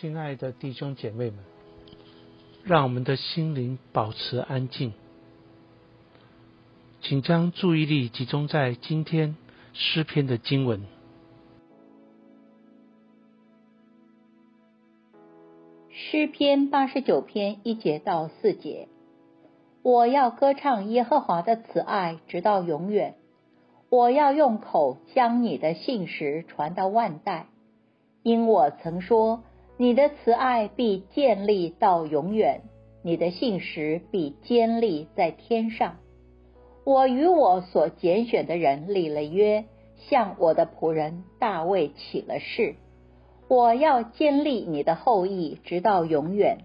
亲爱的弟兄姐妹们，让我们的心灵保持安静，请将注意力集中在今天诗篇的经文。诗篇八十九篇一节到四节，我要歌唱耶和华的慈爱，直到永远。我要用口将你的信实传到万代，因我曾说。你的慈爱必建立到永远，你的信实必坚立在天上。我与我所拣选的人立了约，向我的仆人大卫起了誓。我要建立你的后裔直到永远，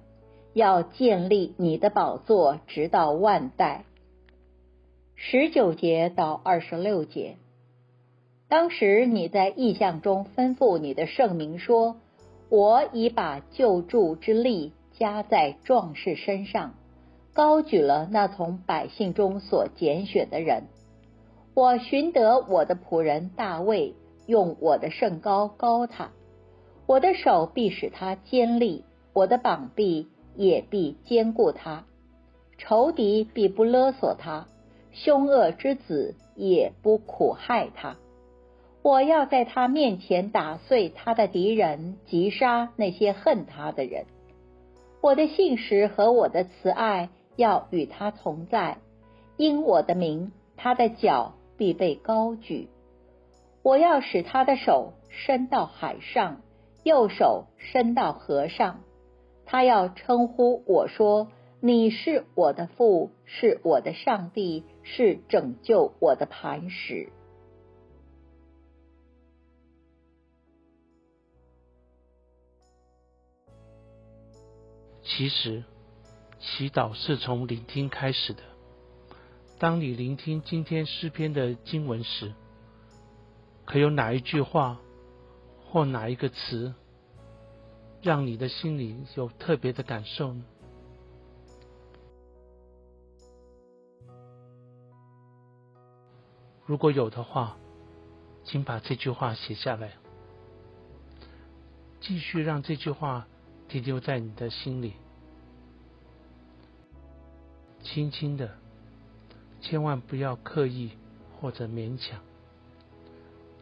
要建立你的宝座直到万代。十九节到二十六节，当时你在意象中吩咐你的圣名说。我已把救助之力加在壮士身上，高举了那从百姓中所拣选的人。我寻得我的仆人大卫，用我的圣高高他。我的手必使他坚立，我的膀臂也必坚固他。仇敌必不勒索他，凶恶之子也不苦害他。我要在他面前打碎他的敌人，击杀那些恨他的人。我的信实和我的慈爱要与他同在，因我的名，他的脚必被高举。我要使他的手伸到海上，右手伸到河上。他要称呼我说：“你是我的父，是我的上帝，是拯救我的磐石。”其实，祈祷是从聆听开始的。当你聆听今天诗篇的经文时，可有哪一句话或哪一个词，让你的心里有特别的感受呢？如果有的话，请把这句话写下来，继续让这句话。停留在你的心里，轻轻的，千万不要刻意或者勉强，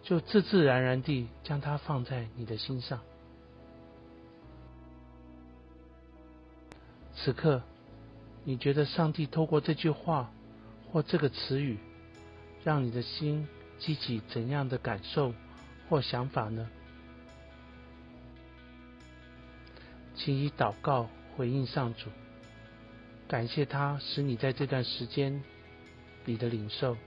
就自自然然地将它放在你的心上。此刻，你觉得上帝透过这句话或这个词语，让你的心激起怎样的感受或想法呢？请以祷告回应上主，感谢他使你在这段时间里的领受。